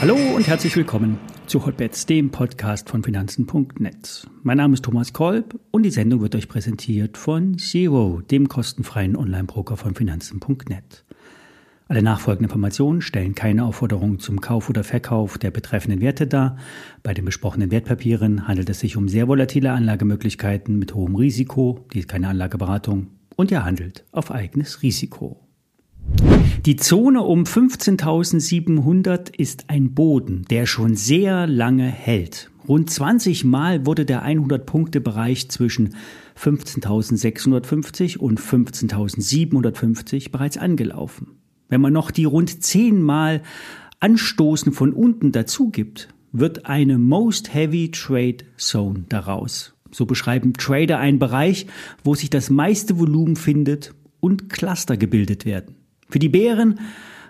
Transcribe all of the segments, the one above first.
Hallo und herzlich willkommen zu Hotbets, dem Podcast von Finanzen.net. Mein Name ist Thomas Kolb und die Sendung wird euch präsentiert von Zero, dem kostenfreien Online-Broker von Finanzen.net. Alle nachfolgenden Informationen stellen keine Aufforderung zum Kauf oder Verkauf der betreffenden Werte dar. Bei den besprochenen Wertpapieren handelt es sich um sehr volatile Anlagemöglichkeiten mit hohem Risiko, die ist keine Anlageberatung und ihr handelt auf eigenes Risiko. Die Zone um 15.700 ist ein Boden, der schon sehr lange hält. Rund 20 Mal wurde der 100-Punkte-Bereich zwischen 15.650 und 15.750 bereits angelaufen. Wenn man noch die rund 10 Mal Anstoßen von unten dazu gibt, wird eine Most Heavy Trade Zone daraus. So beschreiben Trader einen Bereich, wo sich das meiste Volumen findet und Cluster gebildet werden. Für die Bären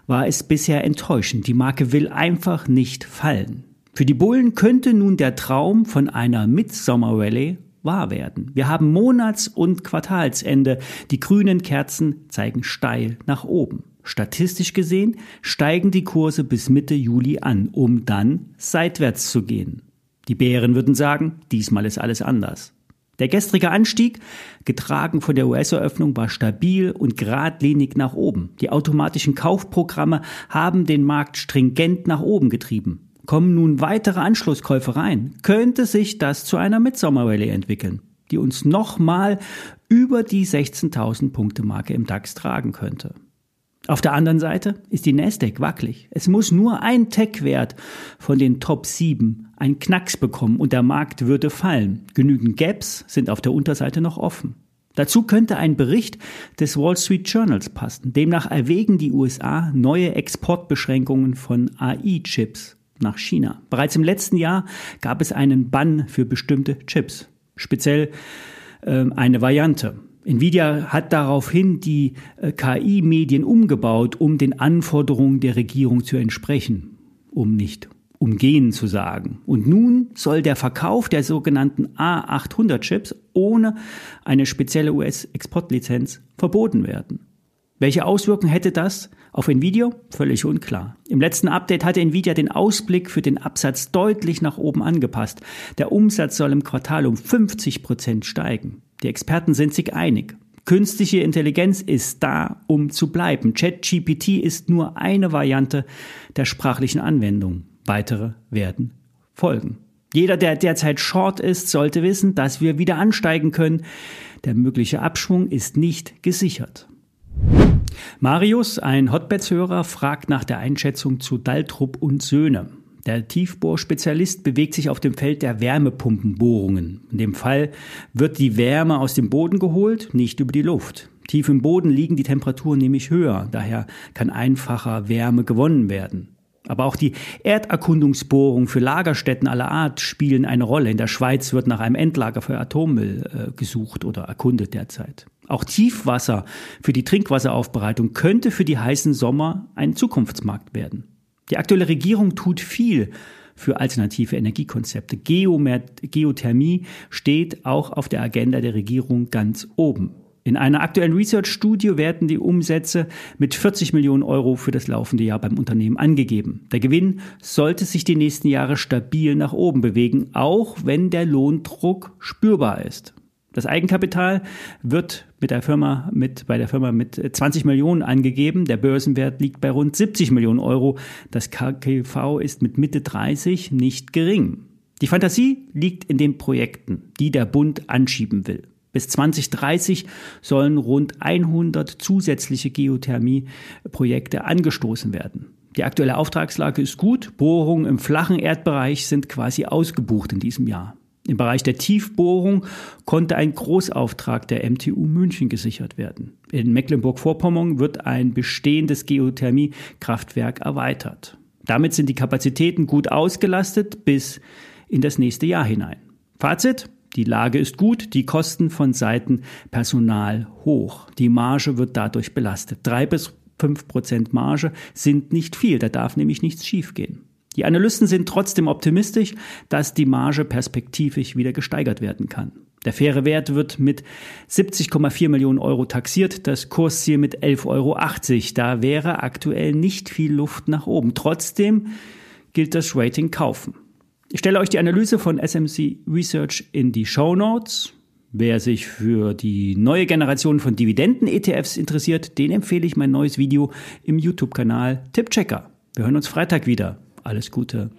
war es bisher enttäuschend. Die Marke will einfach nicht fallen. Für die Bullen könnte nun der Traum von einer Midsummer Rallye wahr werden. Wir haben Monats- und Quartalsende. Die grünen Kerzen zeigen steil nach oben. Statistisch gesehen steigen die Kurse bis Mitte Juli an, um dann seitwärts zu gehen. Die Bären würden sagen, diesmal ist alles anders. Der gestrige Anstieg, getragen von der US-Eröffnung, war stabil und geradlinig nach oben. Die automatischen Kaufprogramme haben den Markt stringent nach oben getrieben. Kommen nun weitere Anschlusskäufe rein, könnte sich das zu einer Midsommer-Rallye entwickeln, die uns nochmal über die 16.000 Punkte Marke im DAX tragen könnte. Auf der anderen Seite ist die Nasdaq wackelig. Es muss nur ein Tech-Wert von den Top 7 einen Knacks bekommen und der Markt würde fallen. Genügend Gaps sind auf der Unterseite noch offen. Dazu könnte ein Bericht des Wall Street Journals passen. Demnach erwägen die USA neue Exportbeschränkungen von AI-Chips nach China. Bereits im letzten Jahr gab es einen Bann für bestimmte Chips, speziell äh, eine Variante. Nvidia hat daraufhin die äh, KI-Medien umgebaut, um den Anforderungen der Regierung zu entsprechen, um nicht umgehen zu sagen. Und nun soll der Verkauf der sogenannten A800-Chips ohne eine spezielle US-Exportlizenz verboten werden. Welche Auswirkungen hätte das auf Nvidia? Völlig unklar. Im letzten Update hatte Nvidia den Ausblick für den Absatz deutlich nach oben angepasst. Der Umsatz soll im Quartal um 50 Prozent steigen. Die Experten sind sich einig. Künstliche Intelligenz ist da, um zu bleiben. ChatGPT ist nur eine Variante der sprachlichen Anwendung. Weitere werden folgen. Jeder, der derzeit short ist, sollte wissen, dass wir wieder ansteigen können. Der mögliche Abschwung ist nicht gesichert. Marius, ein Hotbeds-Hörer, fragt nach der Einschätzung zu Daltrup und Söhne. Der Tiefbohrspezialist bewegt sich auf dem Feld der Wärmepumpenbohrungen. In dem Fall wird die Wärme aus dem Boden geholt, nicht über die Luft. Tief im Boden liegen die Temperaturen nämlich höher, daher kann einfacher Wärme gewonnen werden. Aber auch die Erderkundungsbohrungen für Lagerstätten aller Art spielen eine Rolle. In der Schweiz wird nach einem Endlager für Atommüll äh, gesucht oder erkundet derzeit. Auch Tiefwasser für die Trinkwasseraufbereitung könnte für die heißen Sommer ein Zukunftsmarkt werden. Die aktuelle Regierung tut viel für alternative Energiekonzepte. Geothermie steht auch auf der Agenda der Regierung ganz oben. In einer aktuellen Research-Studie werden die Umsätze mit 40 Millionen Euro für das laufende Jahr beim Unternehmen angegeben. Der Gewinn sollte sich die nächsten Jahre stabil nach oben bewegen, auch wenn der Lohndruck spürbar ist. Das Eigenkapital wird mit der Firma mit, bei der Firma mit 20 Millionen angegeben. Der Börsenwert liegt bei rund 70 Millionen Euro. Das KGV ist mit Mitte 30 nicht gering. Die Fantasie liegt in den Projekten, die der Bund anschieben will. Bis 2030 sollen rund 100 zusätzliche Geothermieprojekte angestoßen werden. Die aktuelle Auftragslage ist gut. Bohrungen im flachen Erdbereich sind quasi ausgebucht in diesem Jahr. Im Bereich der Tiefbohrung konnte ein Großauftrag der MTU München gesichert werden. In Mecklenburg-Vorpommern wird ein bestehendes Geothermiekraftwerk erweitert. Damit sind die Kapazitäten gut ausgelastet bis in das nächste Jahr hinein. Fazit? Die Lage ist gut, die Kosten von Seiten Personal hoch. Die Marge wird dadurch belastet. Drei bis fünf Prozent Marge sind nicht viel, da darf nämlich nichts schiefgehen. Die Analysten sind trotzdem optimistisch, dass die Marge perspektivisch wieder gesteigert werden kann. Der faire Wert wird mit 70,4 Millionen Euro taxiert, das Kursziel mit 11,80 Euro. Da wäre aktuell nicht viel Luft nach oben. Trotzdem gilt das Rating kaufen. Ich stelle euch die Analyse von SMC Research in die Show Notes. Wer sich für die neue Generation von Dividenden-ETFs interessiert, den empfehle ich mein neues Video im YouTube-Kanal Tippchecker. Wir hören uns Freitag wieder. Alles Gute.